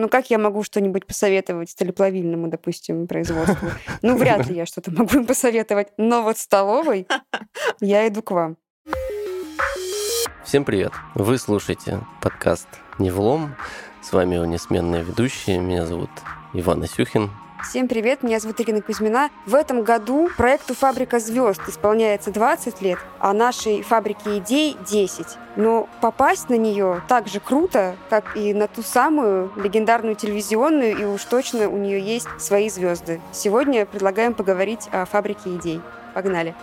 Ну, как я могу что-нибудь посоветовать столеплавильному, допустим, производству? Ну, вряд ли я что-то могу им посоветовать. Но вот столовой я иду к вам. Всем привет! Вы слушаете подкаст «Невлом». С вами его несменные ведущие. Меня зовут Иван Асюхин. Всем привет, меня зовут Ирина Кузьмина. В этом году проекту «Фабрика звезд» исполняется 20 лет, а нашей «Фабрике идей» 10. Но попасть на нее так же круто, как и на ту самую легендарную телевизионную, и уж точно у нее есть свои звезды. Сегодня предлагаем поговорить о «Фабрике идей». Погнали!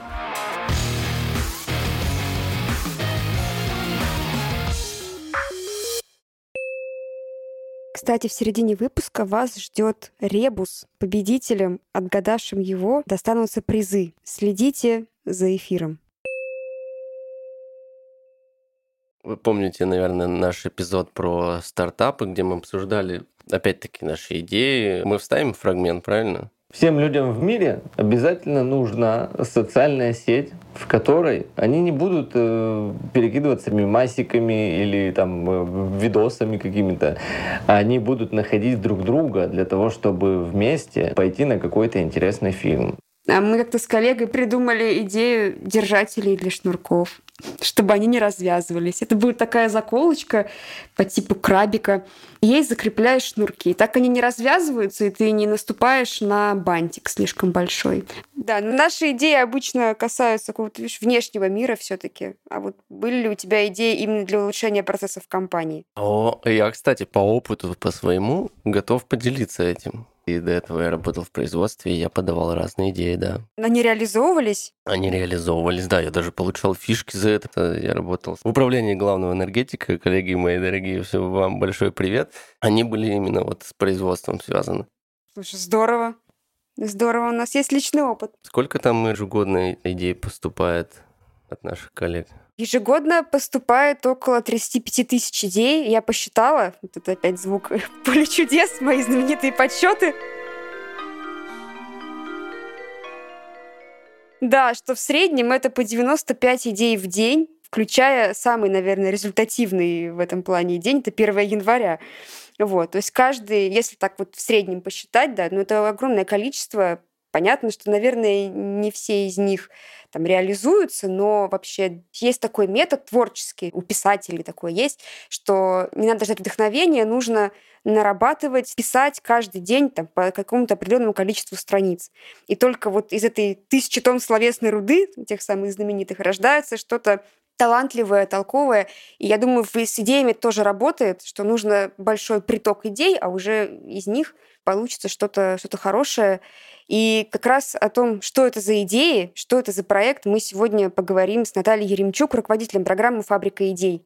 Кстати, в середине выпуска вас ждет ребус. Победителям, отгадавшим его, достанутся призы. Следите за эфиром. Вы помните, наверное, наш эпизод про стартапы, где мы обсуждали, опять-таки, наши идеи. Мы вставим фрагмент, правильно? Всем людям в мире обязательно нужна социальная сеть, в которой они не будут э, перекидываться мимасиками или там э, видосами какими-то. Они будут находить друг друга для того, чтобы вместе пойти на какой-то интересный фильм. А мы как-то с коллегой придумали идею держателей для шнурков, чтобы они не развязывались. Это будет такая заколочка по типу крабика. Ей закрепляешь шнурки. Так они не развязываются, и ты не наступаешь на бантик слишком большой. Да, но наши идеи обычно касаются какого-то видишь, внешнего мира все таки А вот были ли у тебя идеи именно для улучшения процессов в компании? О, я, кстати, по опыту, по своему, готов поделиться этим. И до этого я работал в производстве, и я подавал разные идеи, да. Они реализовывались? Они реализовывались, да. Я даже получал фишки за это. Я работал в управлении главного энергетика. Коллеги мои дорогие, все вам большой привет. Они были именно вот с производством связаны. Слушай, здорово. Здорово, у нас есть личный опыт. Сколько там ежегодно идей поступает от наших коллег? Ежегодно поступает около 35 тысяч идей. Я посчитала, вот это опять звук поле чудес, мои знаменитые подсчеты. Да, что в среднем это по 95 идей в день, включая самый, наверное, результативный в этом плане день, это 1 января. Вот, то есть каждый, если так вот в среднем посчитать, да, ну это огромное количество. Понятно, что, наверное, не все из них там реализуются, но вообще есть такой метод творческий, у писателей такой есть, что не надо ждать вдохновения, нужно нарабатывать, писать каждый день там, по какому-то определенному количеству страниц. И только вот из этой тысячи тонн словесной руды, тех самых знаменитых, рождается что-то талантливое, толковое. И я думаю, с идеями тоже работает, что нужно большой приток идей, а уже из них получится что-то что хорошее. И как раз о том, что это за идеи, что это за проект, мы сегодня поговорим с Натальей Еремчук, руководителем программы «Фабрика идей».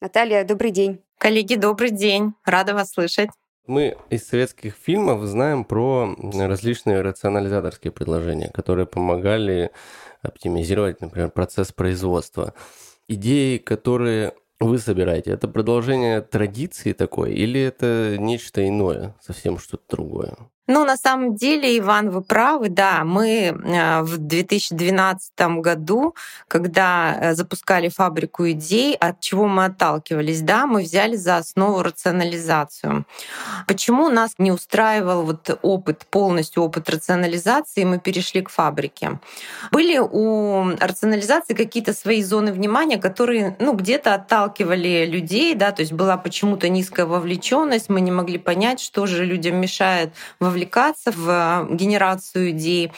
Наталья, добрый день. Коллеги, добрый день. Рада вас слышать. Мы из советских фильмов знаем про различные рационализаторские предложения, которые помогали оптимизировать, например, процесс производства. Идеи, которые вы собираете, это продолжение традиции такой или это нечто иное, совсем что-то другое? Ну, на самом деле, Иван, вы правы, да. Мы э, в 2012 году, когда э, запускали фабрику идей, от чего мы отталкивались, да, мы взяли за основу рационализацию. Почему нас не устраивал вот опыт, полностью опыт рационализации, мы перешли к фабрике? Были у рационализации какие-то свои зоны внимания, которые, ну, где-то отталкивали людей, да, то есть была почему-то низкая вовлеченность, мы не могли понять, что же людям мешает во вовлекаться в э, генерацию идей.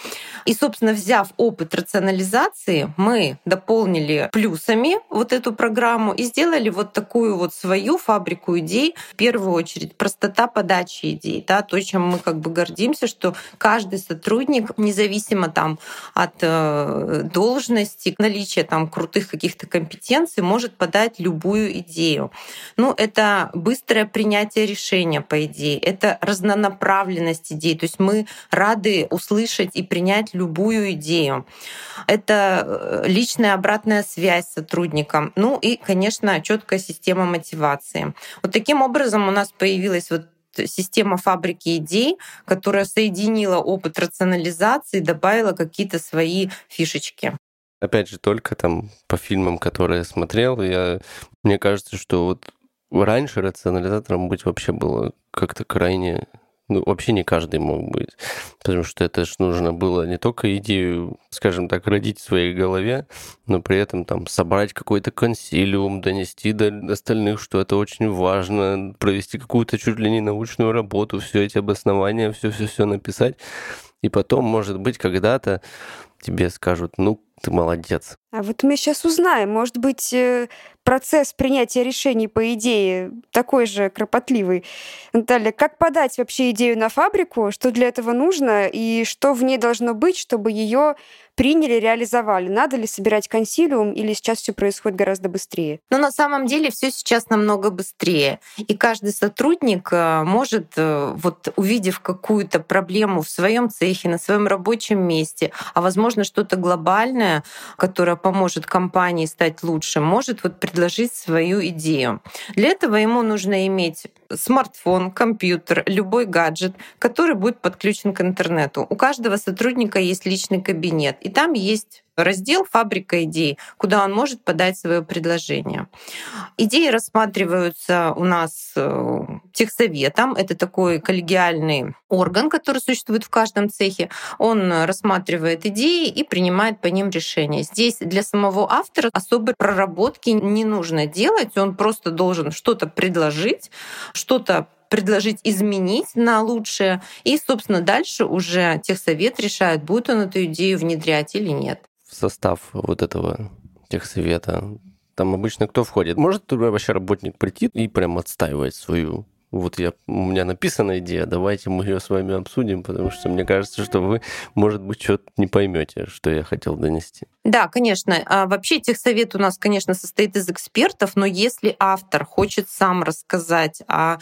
И, собственно, взяв опыт рационализации, мы дополнили плюсами вот эту программу и сделали вот такую вот свою фабрику идей. В первую очередь простота подачи идей, да, то, чем мы как бы гордимся, что каждый сотрудник, независимо там от э, должности, наличия там крутых каких-то компетенций, может подать любую идею. Ну, это быстрое принятие решения, по идее, это разнонаправленность часть идей. То есть мы рады услышать и принять любую идею. Это э, личная обратная связь с сотрудником. Ну и, конечно, четкая система мотивации. Вот таким образом у нас появилась вот система фабрики идей, которая соединила опыт рационализации, добавила какие-то свои фишечки. Опять же, только там по фильмам, которые я смотрел, я, мне кажется, что вот раньше рационализатором быть вообще было как-то крайне ну, вообще не каждый мог быть. Потому что это же нужно было не только идею, скажем так, родить в своей голове, но при этом там собрать какой-то консилиум, донести до остальных, что это очень важно, провести какую-то чуть ли не научную работу, все эти обоснования, все-все-все написать. И потом, может быть, когда-то тебе скажут, ну, ты молодец. А вот мы сейчас узнаем, может быть, э, процесс принятия решений по идее такой же кропотливый. Наталья, как подать вообще идею на фабрику, что для этого нужно и что в ней должно быть, чтобы ее приняли, реализовали? Надо ли собирать консилиум или сейчас все происходит гораздо быстрее? Ну, на самом деле все сейчас намного быстрее. И каждый сотрудник э, может, э, вот увидев какую-то проблему в своем цехе, на своем рабочем месте, а возможно что-то глобальное, которое поможет компании стать лучше, может вот предложить свою идею. Для этого ему нужно иметь смартфон, компьютер, любой гаджет, который будет подключен к интернету. У каждого сотрудника есть личный кабинет, и там есть раздел «Фабрика идей», куда он может подать свое предложение. Идеи рассматриваются у нас э, техсоветом. Это такой коллегиальный орган, который существует в каждом цехе. Он рассматривает идеи и принимает по ним решения. Здесь для самого автора особой проработки не нужно делать. Он просто должен что-то предложить, что-то предложить изменить на лучшее. И, собственно, дальше уже техсовет решает, будет он эту идею внедрять или нет состав вот этого техсовета? Там обычно кто входит? Может вообще работник прийти и прям отстаивать свою вот я, у меня написана идея, давайте мы ее с вами обсудим, потому что мне кажется, что вы, может быть, что-то не поймете, что я хотел донести. Да, конечно. А вообще техсовет у нас, конечно, состоит из экспертов, но если автор хочет сам рассказать о,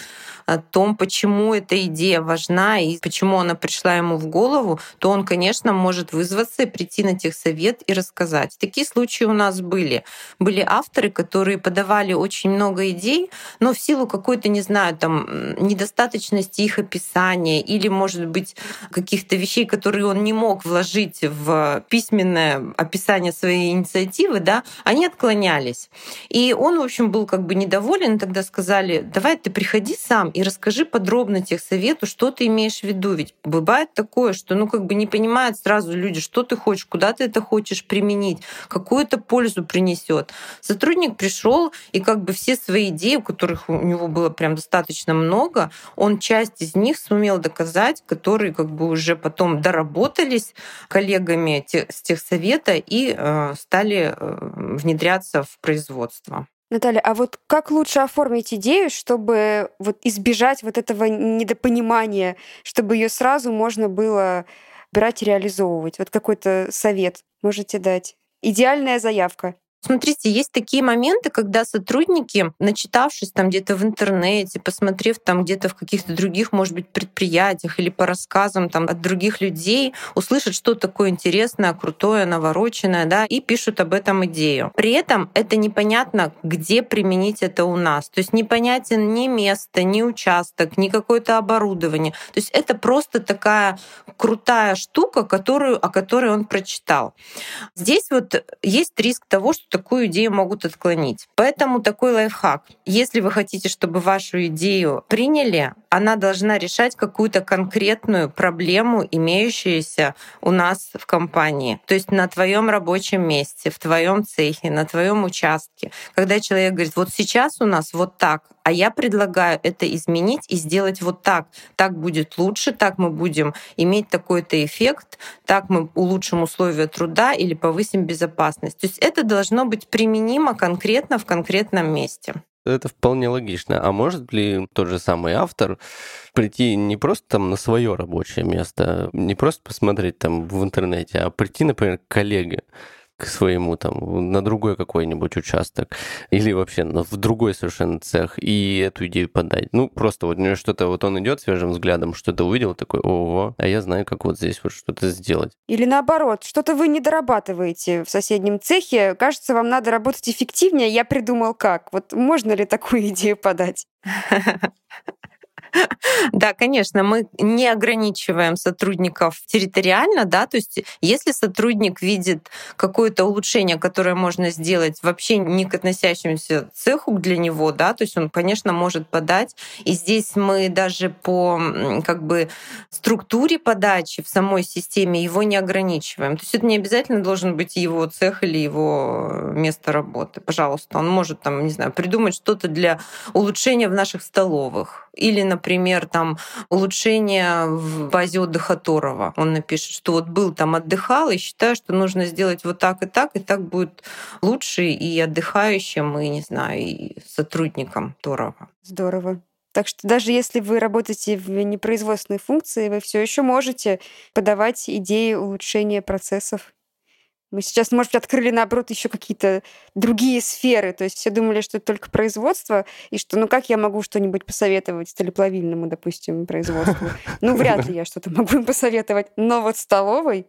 том, почему эта идея важна и почему она пришла ему в голову, то он, конечно, может вызваться и прийти на техсовет и рассказать. Такие случаи у нас были. Были авторы, которые подавали очень много идей, но в силу какой-то, не знаю, там, недостаточности их описания или, может быть, каких-то вещей, которые он не мог вложить в письменное описание своей инициативы, да, они отклонялись. И он, в общем, был как бы недоволен, тогда сказали, давай ты приходи сам и расскажи подробно тех совету, что ты имеешь в виду. Ведь бывает такое, что ну как бы не понимают сразу люди, что ты хочешь, куда ты это хочешь применить, какую это пользу принесет. Сотрудник пришел и как бы все свои идеи, которых у него было прям достаточно много, он часть из них сумел доказать, которые как бы уже потом доработались коллегами с техсовета и э, стали э, внедряться в производство. Наталья, а вот как лучше оформить идею, чтобы вот избежать вот этого недопонимания, чтобы ее сразу можно было брать и реализовывать? Вот какой-то совет можете дать? Идеальная заявка. Смотрите, есть такие моменты, когда сотрудники, начитавшись там где-то в интернете, посмотрев там где-то в каких-то других, может быть, предприятиях или по рассказам там от других людей, услышат что такое интересное, крутое, навороченное, да, и пишут об этом идею. При этом это непонятно, где применить это у нас. То есть непонятен ни место, ни участок, ни какое-то оборудование. То есть это просто такая крутая штука, которую, о которой он прочитал. Здесь вот есть риск того, что такую идею могут отклонить. Поэтому такой лайфхак. Если вы хотите, чтобы вашу идею приняли, она должна решать какую-то конкретную проблему, имеющуюся у нас в компании. То есть на твоем рабочем месте, в твоем цехе, на твоем участке. Когда человек говорит, вот сейчас у нас вот так, а я предлагаю это изменить и сделать вот так. Так будет лучше, так мы будем иметь такой-то эффект, так мы улучшим условия труда или повысим безопасность. То есть это должно быть применимо конкретно в конкретном месте. Это вполне логично. А может ли тот же самый автор прийти не просто там на свое рабочее место, не просто посмотреть там в интернете, а прийти, например, к коллеге, к своему там на другой какой-нибудь участок или вообще в другой совершенно цех и эту идею подать. Ну, просто вот у него что-то, вот он идет свежим взглядом, что-то увидел, такой, ого, а я знаю, как вот здесь вот что-то сделать. Или наоборот, что-то вы не дорабатываете в соседнем цехе, кажется, вам надо работать эффективнее, я придумал как. Вот можно ли такую идею подать? Да, конечно, мы не ограничиваем сотрудников территориально, да, то есть если сотрудник видит какое-то улучшение, которое можно сделать вообще не к относящемуся цеху для него, да, то есть он, конечно, может подать. И здесь мы даже по как бы структуре подачи в самой системе его не ограничиваем. То есть это не обязательно должен быть его цех или его место работы. Пожалуйста, он может там, не знаю, придумать что-то для улучшения в наших столовых. Или, например, там улучшение в базе отдыха Торова. Он напишет, что вот был там отдыхал, и считаю, что нужно сделать вот так и так, и так будет лучше и отдыхающим, и, не знаю, и сотрудникам Торова. Здорово. Так что даже если вы работаете в непроизводственной функции, вы все еще можете подавать идеи улучшения процессов. Мы сейчас, может быть, открыли, наоборот, еще какие-то другие сферы. То есть все думали, что это только производство, и что, ну как я могу что-нибудь посоветовать сталеплавильному, допустим, производству? Ну, вряд ли я что-то могу им посоветовать. Но вот столовой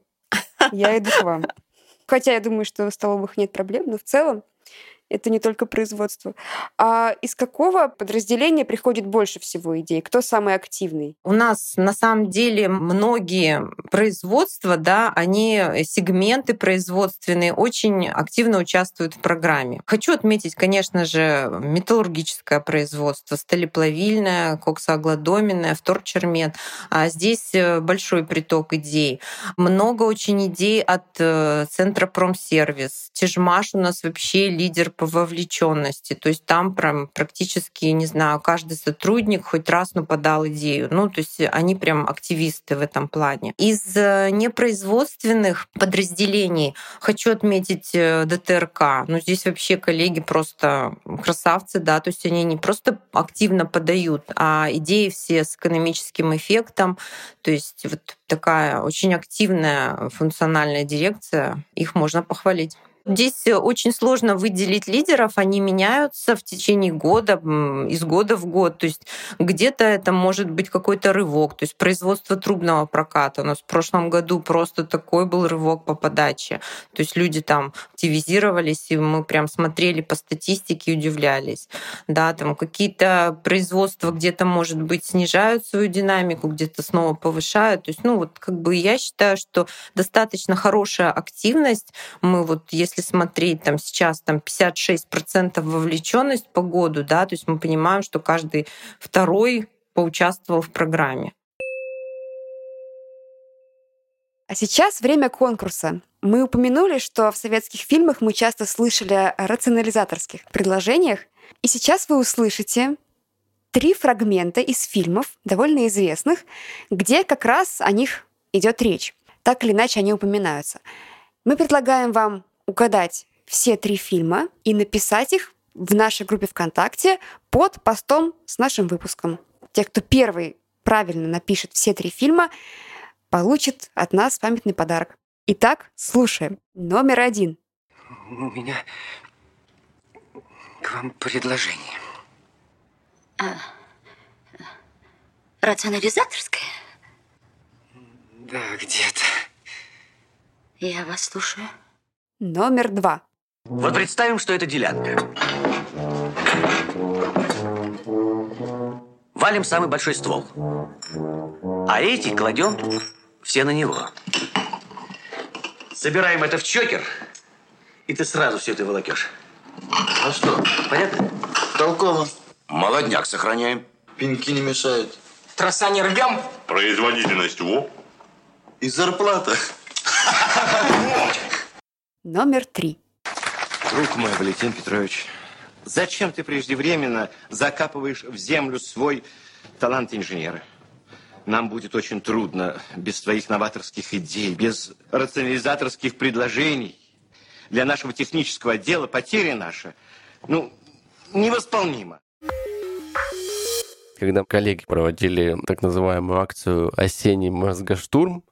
я иду к вам. Хотя я думаю, что в столовых нет проблем, но в целом это не только производство. А из какого подразделения приходит больше всего идей? Кто самый активный? У нас на самом деле многие производства, да, они сегменты производственные очень активно участвуют в программе. Хочу отметить, конечно же, металлургическое производство, сталеплавильное, коксоглодоменное, вторчермет. А здесь э, большой приток идей. Много очень идей от э, Центра Промсервис. Тяжмаш у нас вообще лидер по вовлеченности. То есть там прям практически, не знаю, каждый сотрудник хоть раз ну, подал идею. Ну, то есть они прям активисты в этом плане. Из э, непроизводственных подразделений хочу отметить э, ДТРК. Ну, здесь вообще коллеги просто красавцы, да, то есть они не просто активно подают, а идеи все с экономическим эффектом. То есть вот такая очень активная функциональная дирекция, их можно похвалить. Здесь э, очень сложно выделить лидеров, они меняются в течение года, из года в год. То есть где-то это может быть какой-то рывок. То есть производство трубного проката. У нас в прошлом году просто такой был рывок по подаче. То есть люди там активизировались, и мы прям смотрели по статистике и удивлялись. Да, там какие-то производства где-то, может быть, снижают свою динамику, где-то снова повышают. То есть, ну вот как бы я считаю, что достаточно хорошая активность. Мы вот, если если смотреть там сейчас там 56% вовлеченность по году, да, то есть мы понимаем, что каждый второй поучаствовал в программе. А сейчас время конкурса. Мы упомянули, что в советских фильмах мы часто слышали о рационализаторских предложениях. И сейчас вы услышите три фрагмента из фильмов, довольно известных, где как раз о них идет речь. Так или иначе они упоминаются. Мы предлагаем вам угадать все три фильма и написать их в нашей группе ВКонтакте под постом с нашим выпуском. Те, кто первый правильно напишет все три фильма, получит от нас памятный подарок. Итак, слушаем. Номер один. У меня к вам предложение. А, рационализаторское? Да, где-то. Я вас слушаю. Номер два. Вот представим, что это делянка. Валим самый большой ствол. А эти кладем все на него. Собираем это в чокер, и ты сразу все это волокешь. А что? Понятно? Толково. Молодняк сохраняем. Пеньки не мешают. Троса не рвем. Производительность во. И зарплата. Номер три. Друг мой, Валентин Петрович, зачем ты преждевременно закапываешь в землю свой талант инженера? Нам будет очень трудно без твоих новаторских идей, без рационализаторских предложений. Для нашего технического отдела потеря наша, ну, невосполнима. Когда коллеги проводили так называемую акцию «Осенний мозгоштурм»,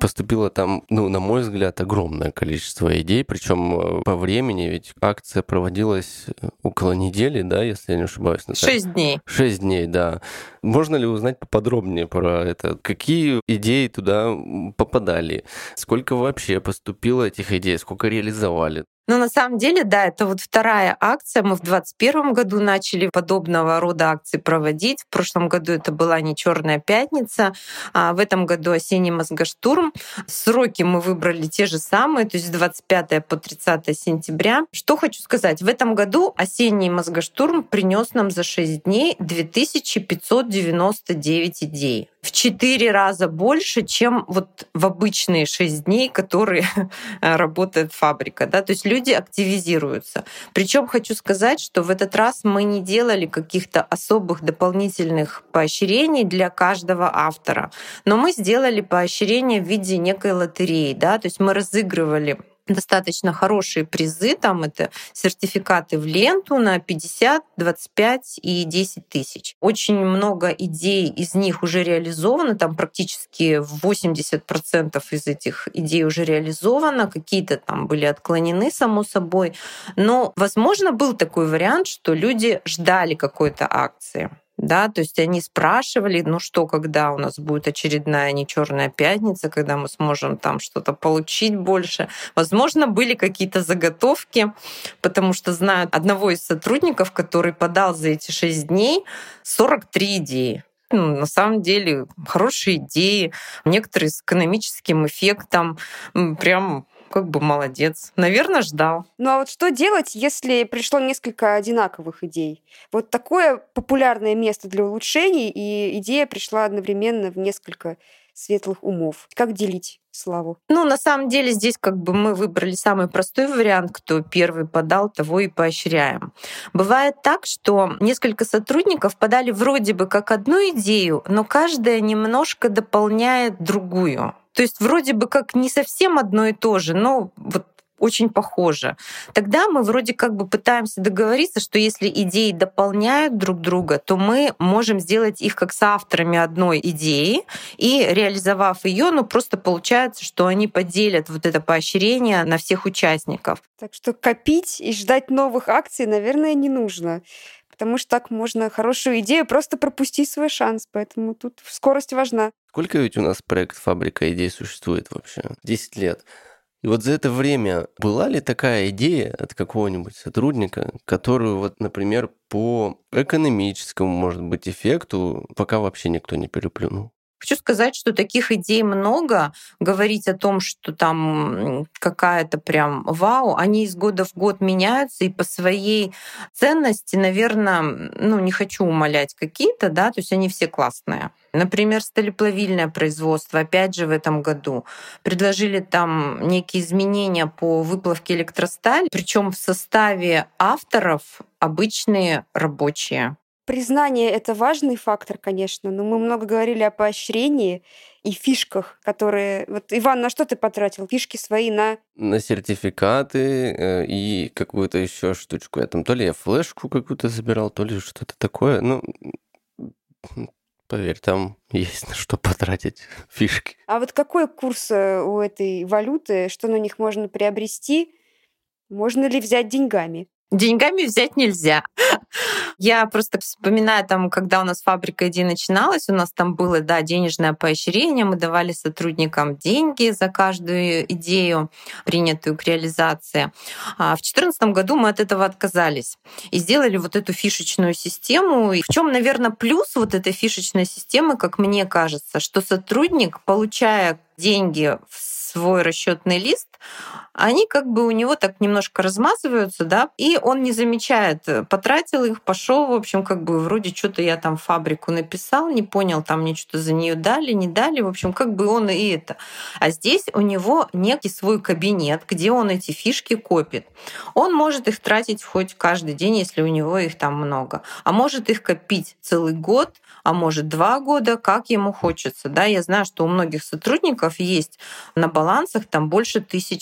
поступило там, ну, на мой взгляд, огромное количество идей, причем э, по времени, ведь акция проводилась э, около недели, да, если я не ошибаюсь. Наталья? Шесть дней. Шесть дней, да. Можно ли узнать поподробнее про это? Какие идеи туда попадали? Сколько вообще поступило этих идей? Сколько реализовали? Ну, на самом деле, да, это вот вторая акция. Мы в 2021 году начали подобного рода акции проводить. В прошлом году это была не Черная пятница, а в этом году осенний мозгоштурм. Сроки мы выбрали те же самые, то есть с 25 по 30 сентября. Что хочу сказать. В этом году осенний мозгоштурм принес нам за 6 дней 2599 идей в четыре раза больше, чем вот в обычные шесть дней, которые работает фабрика. Да? То есть люди активизируются. Причем хочу сказать, что в этот раз мы не делали каких-то особых дополнительных поощрений для каждого автора, но мы сделали поощрение в виде некой лотереи. Да? То есть мы разыгрывали достаточно хорошие призы. Там это сертификаты в ленту на 50, 25 и 10 тысяч. Очень много идей из них уже реализовано. Там практически 80% из этих идей уже реализовано. Какие-то там были отклонены, само собой. Но, возможно, был такой вариант, что люди ждали какой-то акции да, то есть они спрашивали, ну что, когда у нас будет очередная не черная пятница, когда мы сможем там что-то получить больше. Возможно, были какие-то заготовки, потому что знаю одного из сотрудников, который подал за эти шесть дней 43 идеи. Ну, на самом деле хорошие идеи, некоторые с экономическим эффектом, прям как бы молодец. Наверное, ждал. Ну а вот что делать, если пришло несколько одинаковых идей? Вот такое популярное место для улучшений, и идея пришла одновременно в несколько светлых умов. Как делить славу? Ну, на самом деле, здесь как бы мы выбрали самый простой вариант, кто первый подал, того и поощряем. Бывает так, что несколько сотрудников подали вроде бы как одну идею, но каждая немножко дополняет другую. То есть вроде бы как не совсем одно и то же, но вот очень похоже. Тогда мы вроде как бы пытаемся договориться, что если идеи дополняют друг друга, то мы можем сделать их как соавторами одной идеи, и реализовав ее, ну просто получается, что они поделят вот это поощрение на всех участников. Так что копить и ждать новых акций, наверное, не нужно потому что так можно хорошую идею просто пропустить свой шанс. Поэтому тут скорость важна. Сколько ведь у нас проект «Фабрика идей» существует вообще? Десять лет. И вот за это время была ли такая идея от какого-нибудь сотрудника, которую вот, например, по экономическому, может быть, эффекту пока вообще никто не переплюнул? Хочу сказать, что таких идей много. Говорить о том, что там какая-то прям вау, они из года в год меняются, и по своей ценности, наверное, ну, не хочу умолять какие-то, да, то есть они все классные. Например, сталеплавильное производство, опять же, в этом году предложили там некие изменения по выплавке электростали, причем в составе авторов обычные рабочие. Признание — это важный фактор, конечно, но мы много говорили о поощрении и фишках, которые... Вот, Иван, на что ты потратил? Фишки свои на... На сертификаты э, и какую-то еще штучку. Я там то ли я флешку какую-то забирал, то ли что-то такое. Ну, поверь, там есть на что потратить фишки. А вот какой курс э, у этой валюты? Что на них можно приобрести? Можно ли взять деньгами? Деньгами взять нельзя. Я просто вспоминаю, там, когда у нас фабрика идей начиналась, у нас там было, да, денежное поощрение, мы давали сотрудникам деньги за каждую идею, принятую к реализации. А в 2014 году мы от этого отказались и сделали вот эту фишечную систему. И в чем, наверное, плюс вот этой фишечной системы, как мне кажется, что сотрудник, получая деньги в свой расчетный лист, они как бы у него так немножко размазываются, да, и он не замечает, э, потратил их, пошел, в общем, как бы вроде что-то я там фабрику написал, не понял, там мне что-то за нее дали, не дали, в общем, как бы он и это. А здесь у него некий свой кабинет, где он эти фишки копит. Он может их тратить хоть каждый день, если у него их там много, а может их копить целый год, а может два года, как ему хочется. Да, я знаю, что у многих сотрудников есть на балансах там больше тысячи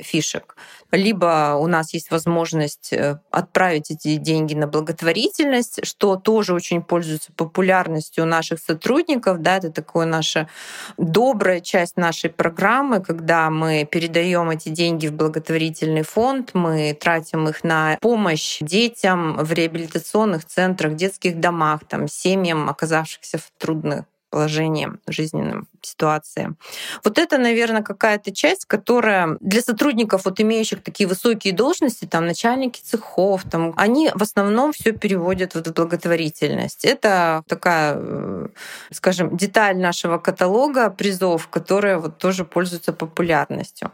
фишек. Либо у нас есть возможность э, отправить эти деньги на благотворительность, что тоже очень пользуется популярностью у наших сотрудников. Да, это такая наша добрая часть нашей программы, когда мы передаем эти деньги в благотворительный фонд, мы тратим их на помощь детям в реабилитационных центрах, детских домах, там, семьям, оказавшихся в трудных положении, жизненной ситуации. Вот это, наверное, какая-то часть, которая для сотрудников, вот имеющих такие высокие должности, там начальники цехов, там, они в основном все переводят в благотворительность. Это такая, э, скажем, деталь нашего каталога призов, которая вот тоже пользуется популярностью.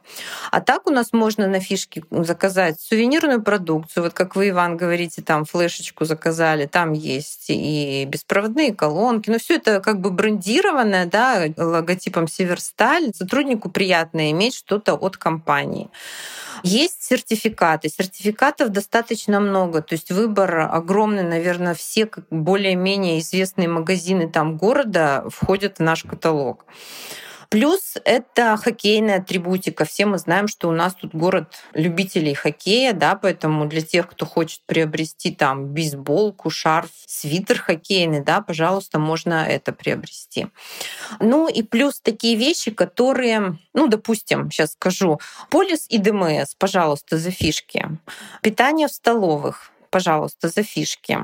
А так у нас можно на фишке заказать сувенирную продукцию, вот как вы, Иван, говорите, там флешечку заказали, там есть и беспроводные колонки, но все это как бы брендированное, да, логотипом Северсталь. Сотруднику приятно иметь что-то от компании. Есть сертификаты. Сертификатов достаточно много. То есть выбор огромный. Наверное, все более-менее известные магазины там города входят в наш каталог. Плюс это хоккейная атрибутика. Все мы знаем, что у нас тут город любителей хоккея, да, поэтому для тех, кто хочет приобрести там бейсболку, шарф, свитер хоккейный, да, пожалуйста, можно это приобрести. Ну и плюс такие вещи, которые, ну, допустим, сейчас скажу, полис и ДМС, пожалуйста, за фишки. Питание в столовых, пожалуйста, за фишки.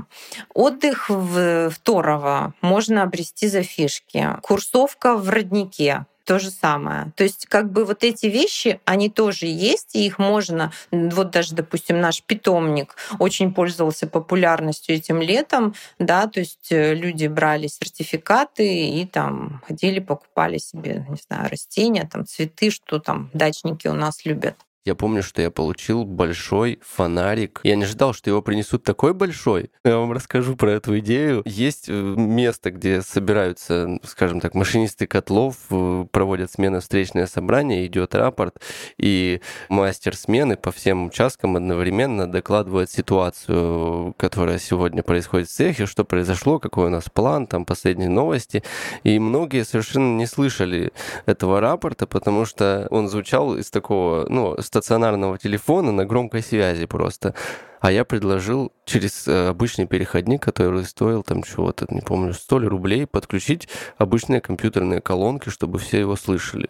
Отдых в, Торово можно обрести за фишки. Курсовка в Роднике то же самое. То есть как бы вот эти вещи, они тоже есть, и их можно, вот даже, допустим, наш питомник очень пользовался популярностью этим летом, да, то есть э, люди брали сертификаты и там ходили, покупали себе, не знаю, растения, там цветы, что там дачники у нас любят. Я помню, что я получил большой фонарик. Я не ожидал, что его принесут такой большой. Я вам расскажу про эту идею. Есть э, место, где собираются, скажем так, машинисты котлов, э, проводят смены встречное собрание, идет рапорт, и мастер смены по всем участкам одновременно докладывает ситуацию, которая сегодня происходит в цехе, что произошло, какой у нас план, там последние новости. И многие совершенно не слышали этого рапорта, потому что он звучал из такого, ну, стационарного телефона на громкой связи просто. А я предложил через э, обычный переходник, который стоил там чего-то, не помню, 100 рублей, подключить обычные компьютерные колонки, чтобы все его слышали.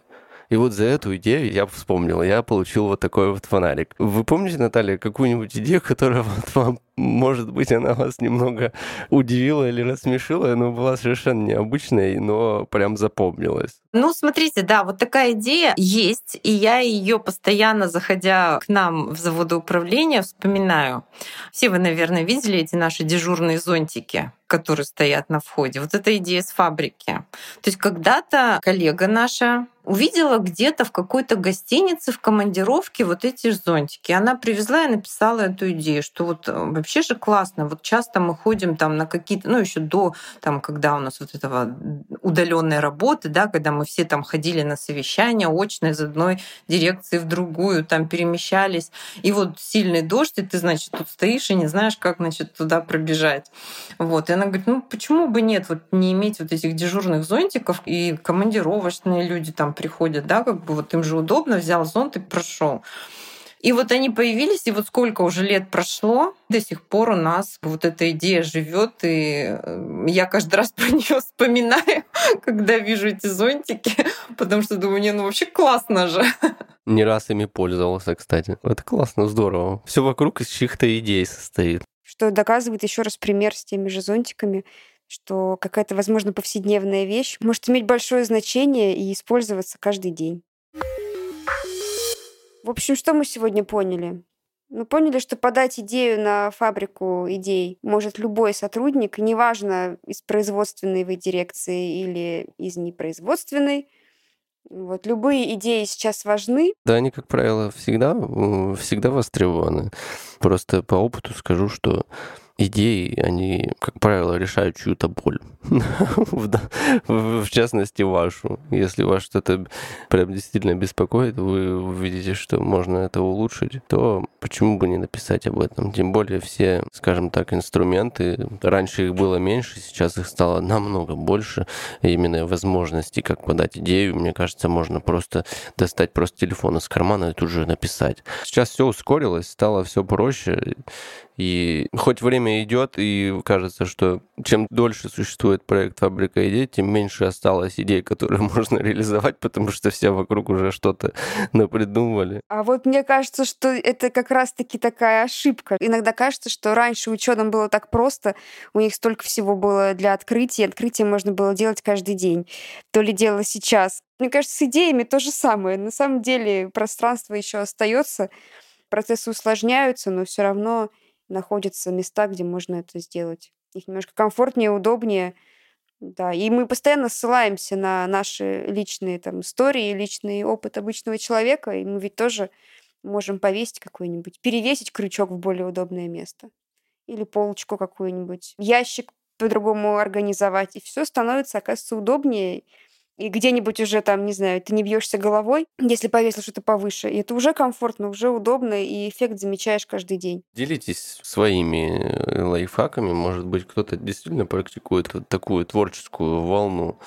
И вот за эту идею я вспомнил, я получил вот такой вот фонарик. Вы помните, Наталья, какую-нибудь идею, которая вот вам может быть, она вас немного удивила или рассмешила, но была совершенно необычной, но прям запомнилась. Ну, смотрите, да, вот такая идея есть, и я ее постоянно, заходя к нам в заводоуправление, вспоминаю. Все вы, наверное, видели эти наши дежурные зонтики которые стоят на входе. Вот эта идея с фабрики. То есть когда-то коллега наша увидела где-то в какой-то гостинице в командировке вот эти зонтики. Она привезла и написала эту идею, что вот э, вообще же классно. Вот часто мы ходим там на какие-то, ну еще до, там, когда у нас вот этого удаленной работы, да, когда мы все там ходили на совещания очно из одной дирекции в другую, там перемещались. И вот сильный дождь, и ты, значит, тут стоишь и не знаешь, как, значит, туда пробежать. Вот. И она говорит, ну почему бы нет, вот не иметь вот этих дежурных зонтиков, и командировочные люди там приходят, да, как бы вот им же удобно, взял зонт и прошел. И вот они появились, и вот сколько уже лет прошло, до сих пор у нас вот эта идея живет, и э, я каждый раз про нее вспоминаю, когда вижу эти зонтики, потому что думаю, не, ну вообще классно же. Не раз ими пользовался, кстати. Это классно, здорово. Все вокруг из чьих-то идей состоит. Что доказывает еще раз пример с теми же зонтиками, что какая-то, возможно, повседневная вещь может иметь большое значение и использоваться каждый день. В общем, что мы сегодня поняли? Мы поняли, что подать идею на фабрику идей может любой сотрудник, неважно, из производственной вы дирекции или из непроизводственной. Вот любые идеи сейчас важны. Да, они, как правило, всегда, всегда востребованы. Просто по опыту скажу, что идеи, они, как правило, решают чью-то боль. В частности, вашу. Если вас что-то прям действительно беспокоит, вы увидите, что можно это улучшить, то почему бы не написать об этом? Тем более все, скажем так, инструменты, раньше их было меньше, сейчас их стало намного больше. Именно возможности, как подать идею, мне кажется, можно просто достать просто телефон из кармана и тут же написать. Сейчас все ускорилось, стало все проще И хоть время идет, и кажется, что чем дольше существует проект «Фабрика идей», тем меньше осталось идей, которые можно реализовать, потому что все вокруг уже что-то напридумывали. А вот мне кажется, что это как раз-таки такая ошибка. Иногда кажется, что раньше ученым было так просто, у них столько всего было для открытия, открытия можно было делать каждый день. То ли дело сейчас. Мне кажется, с идеями то же самое. На самом деле пространство еще остается, процессы усложняются, но все равно находятся места, где можно это сделать. Их немножко комфортнее, удобнее. Да, и мы постоянно ссылаемся на наши личные там истории, личный опыт обычного человека, и мы ведь тоже можем повесить какой-нибудь, перевесить крючок в более удобное место. Или полочку какую-нибудь, ящик по-другому организовать, и все становится, оказывается, удобнее, и где-нибудь уже там, не знаю, ты не бьешься головой, если повесил что-то повыше. И это уже комфортно, уже удобно, и эффект замечаешь каждый день. Делитесь своими э, лайфхаками. Может быть, кто-то действительно практикует вот такую творческую волну,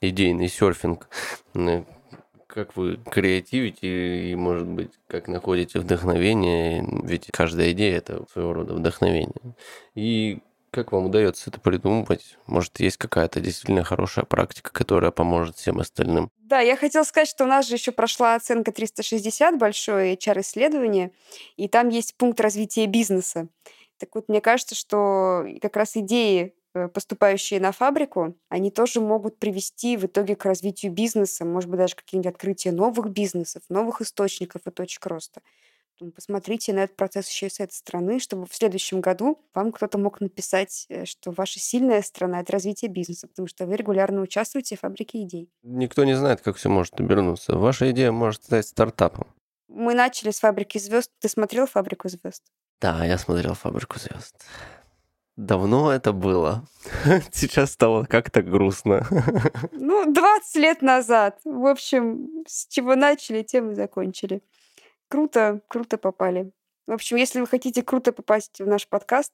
идейный серфинг. Как вы креативите и, может быть, как находите вдохновение, ведь каждая идея – это своего рода вдохновение. И как вам удается это придумывать? Может, есть какая-то действительно хорошая практика, которая поможет всем остальным? Да, я хотела сказать, что у нас же еще прошла оценка 360, большое HR-исследование, и там есть пункт развития бизнеса. Так вот, мне кажется, что как раз идеи, э, поступающие на фабрику, они тоже могут привести в итоге к развитию бизнеса, может быть, даже какие-нибудь открытия новых бизнесов, новых источников и точек роста посмотрите на этот процесс еще и с этой стороны, чтобы в следующем году вам кто-то мог написать, э, что ваша сильная сторона — это развитие бизнеса, потому что вы регулярно участвуете в фабрике идей. Никто не знает, как все может обернуться. Ваша идея может стать стартапом. Мы начали с фабрики звезд. Ты смотрел фабрику звезд? Да, я смотрел фабрику звезд. Давно это было. Сейчас стало как-то грустно. Ну, 20 лет назад. В общем, с чего начали, тем и закончили. Круто, круто попали. В общем, если вы хотите круто попасть в наш подкаст,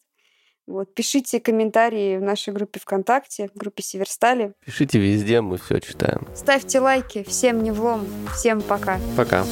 вот, пишите комментарии в нашей группе ВКонтакте, в группе Северстали. Пишите везде, мы все читаем. Ставьте лайки. Всем не влом. Всем пока. Пока.